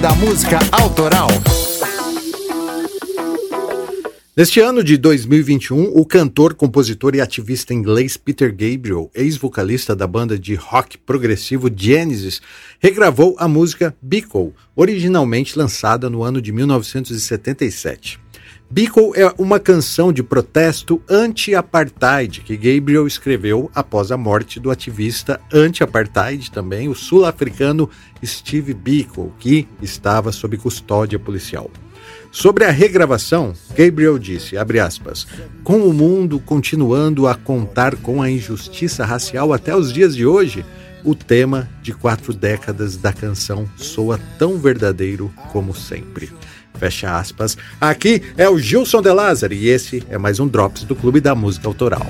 Da Música Autoral. Neste ano de 2021, o cantor, compositor e ativista inglês Peter Gabriel, ex-vocalista da banda de rock progressivo Genesis, regravou a música Beagle, originalmente lançada no ano de 1977. Beagle é uma canção de protesto anti-apartheid que Gabriel escreveu após a morte do ativista anti-apartheid também, o sul-africano Steve Biko, que estava sob custódia policial. Sobre a regravação, Gabriel disse, aspas, com o mundo continuando a contar com a injustiça racial até os dias de hoje, o tema de quatro décadas da canção soa tão verdadeiro como sempre. Fecha aspas. Aqui é o Gilson De Lázaro e esse é mais um Drops do Clube da Música Autoral.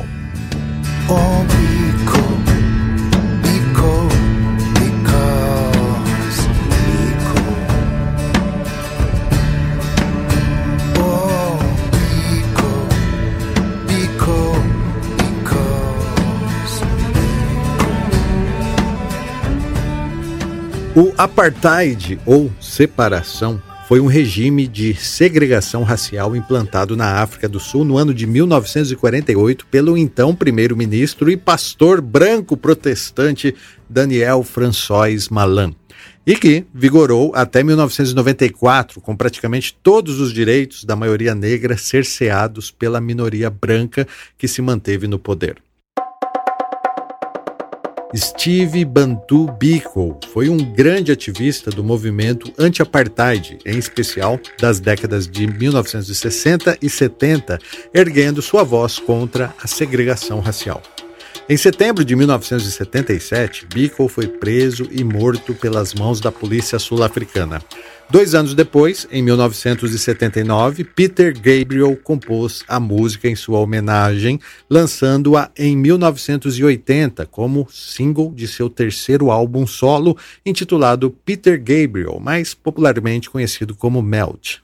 O apartheid ou separação foi um regime de segregação racial implantado na África do Sul no ano de 1948 pelo então primeiro-ministro e pastor branco protestante Daniel François Malan, e que vigorou até 1994, com praticamente todos os direitos da maioria negra cerceados pela minoria branca que se manteve no poder. Steve Bantu Biko foi um grande ativista do movimento anti-apartheid, em especial das décadas de 1960 e 70, erguendo sua voz contra a segregação racial. Em setembro de 1977, Biko foi preso e morto pelas mãos da polícia sul-africana. Dois anos depois, em 1979, Peter Gabriel compôs a música em sua homenagem, lançando-a em 1980 como single de seu terceiro álbum solo, intitulado Peter Gabriel, mais popularmente conhecido como Melt.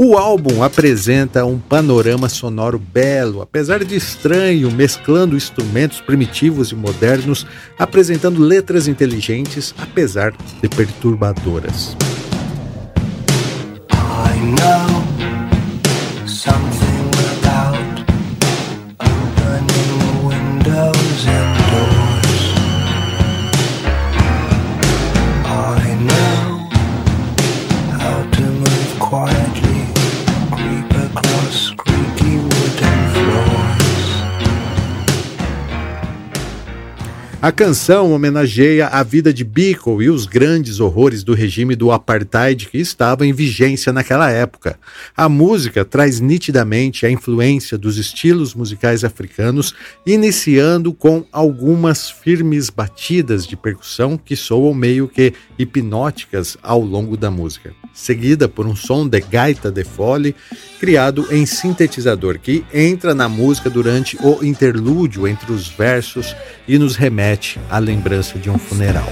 O álbum apresenta um panorama sonoro belo, apesar de estranho, mesclando instrumentos primitivos e modernos, apresentando letras inteligentes, apesar de perturbadoras. I know something A canção homenageia a vida de Biko e os grandes horrores do regime do apartheid que estava em vigência naquela época. A música traz nitidamente a influência dos estilos musicais africanos, iniciando com algumas firmes batidas de percussão que soam meio que hipnóticas ao longo da música, seguida por um som de gaita de fole criado em sintetizador que entra na música durante o interlúdio entre os versos e nos remete à lembrança de um funeral.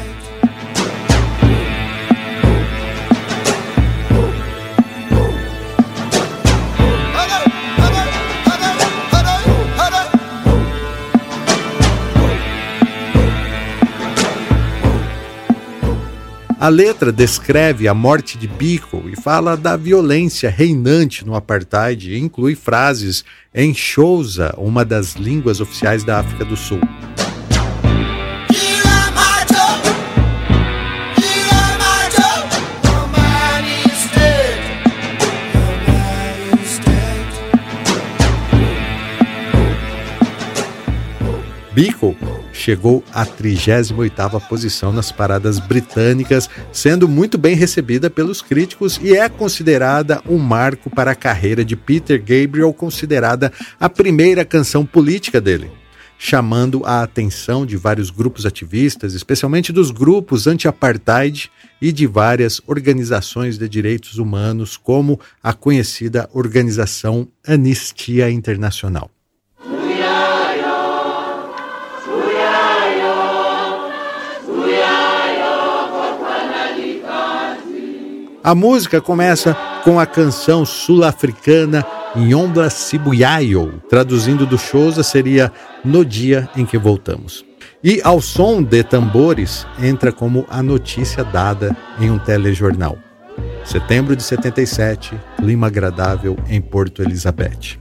A letra descreve a morte de Biko e fala da violência reinante no apartheid e inclui frases em Xhosa, uma das línguas oficiais da África do Sul. Biko chegou à 38ª posição nas paradas britânicas, sendo muito bem recebida pelos críticos e é considerada um marco para a carreira de Peter Gabriel, considerada a primeira canção política dele chamando a atenção de vários grupos ativistas, especialmente dos grupos anti-apartheid e de várias organizações de direitos humanos, como a conhecida organização Anistia Internacional. A música começa com a canção sul-africana Nyombla Sibuyayo, traduzindo do Xhosa seria No Dia em que Voltamos. E ao som de tambores entra como a notícia dada em um telejornal. Setembro de 77, clima agradável em Porto Elizabeth.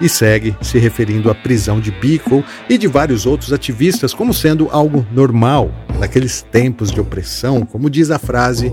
E segue se referindo à prisão de Bickel e de vários outros ativistas como sendo algo normal naqueles tempos de opressão, como diz a frase,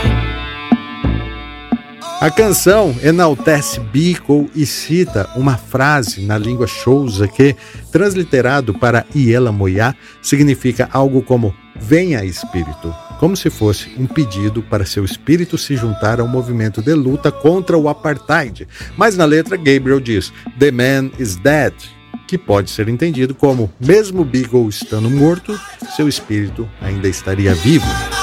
A canção enaltece Biko e cita uma frase na língua Xhosa que, transliterado para Iela Moyá, significa algo como Venha Espírito, como se fosse um pedido para seu espírito se juntar ao movimento de luta contra o apartheid. Mas na letra, Gabriel diz: The man is dead, que pode ser entendido como, mesmo Beagle estando morto, seu espírito ainda estaria vivo.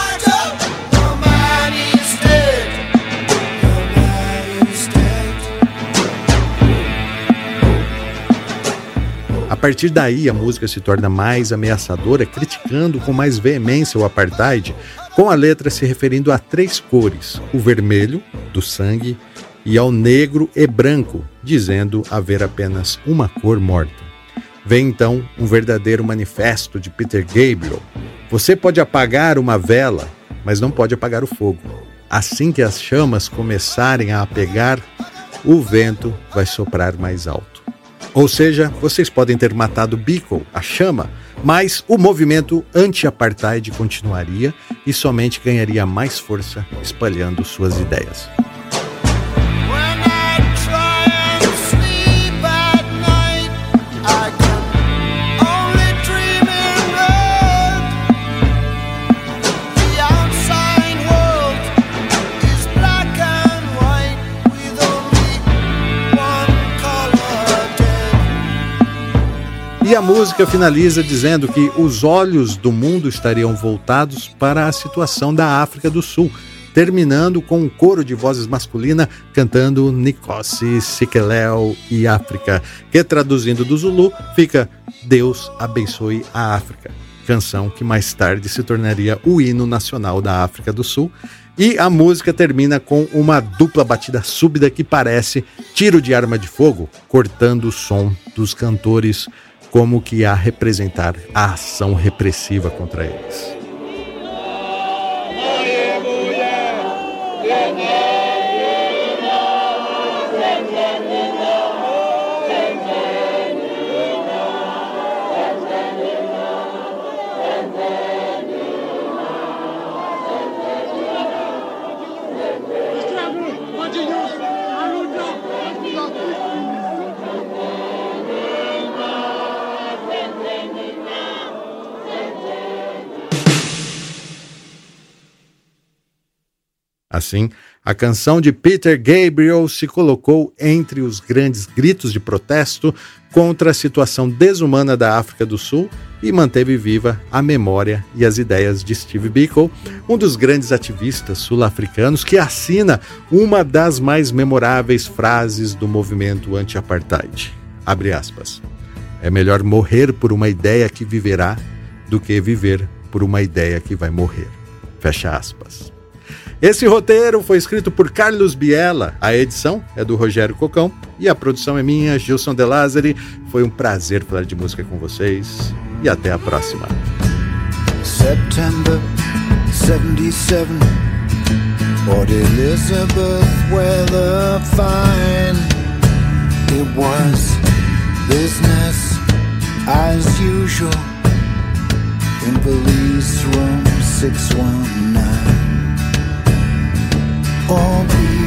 Partir daí, a música se torna mais ameaçadora, criticando com mais veemência o apartheid, com a letra se referindo a três cores: o vermelho, do sangue, e ao negro e branco, dizendo haver apenas uma cor morta. Vem então um verdadeiro manifesto de Peter Gabriel. Você pode apagar uma vela, mas não pode apagar o fogo. Assim que as chamas começarem a apegar, o vento vai soprar mais alto. Ou seja, vocês podem ter matado Biko, a chama, mas o movimento anti-apartheid continuaria e somente ganharia mais força espalhando suas ideias. Música finaliza dizendo que os olhos do mundo estariam voltados para a situação da África do Sul, terminando com um coro de vozes masculina cantando Nikosi, Sikelel e África, que traduzindo do Zulu fica Deus abençoe a África, canção que mais tarde se tornaria o hino nacional da África do Sul. E a música termina com uma dupla batida súbita que parece tiro de arma de fogo, cortando o som dos cantores como que a representar a ação repressiva contra eles. Assim, a canção de Peter Gabriel se colocou entre os grandes gritos de protesto contra a situação desumana da África do Sul e manteve viva a memória e as ideias de Steve Biko, um dos grandes ativistas sul-africanos que assina uma das mais memoráveis frases do movimento anti-apartheid. Abre aspas. É melhor morrer por uma ideia que viverá do que viver por uma ideia que vai morrer. Fecha aspas. Esse roteiro foi escrito por Carlos Biela, a edição é do Rogério Cocão e a produção é minha, Gilson De Lázari. Foi um prazer falar de música com vocês e até a próxima. September 77 Port Elizabeth weather fine It was business as usual In police room 619 all be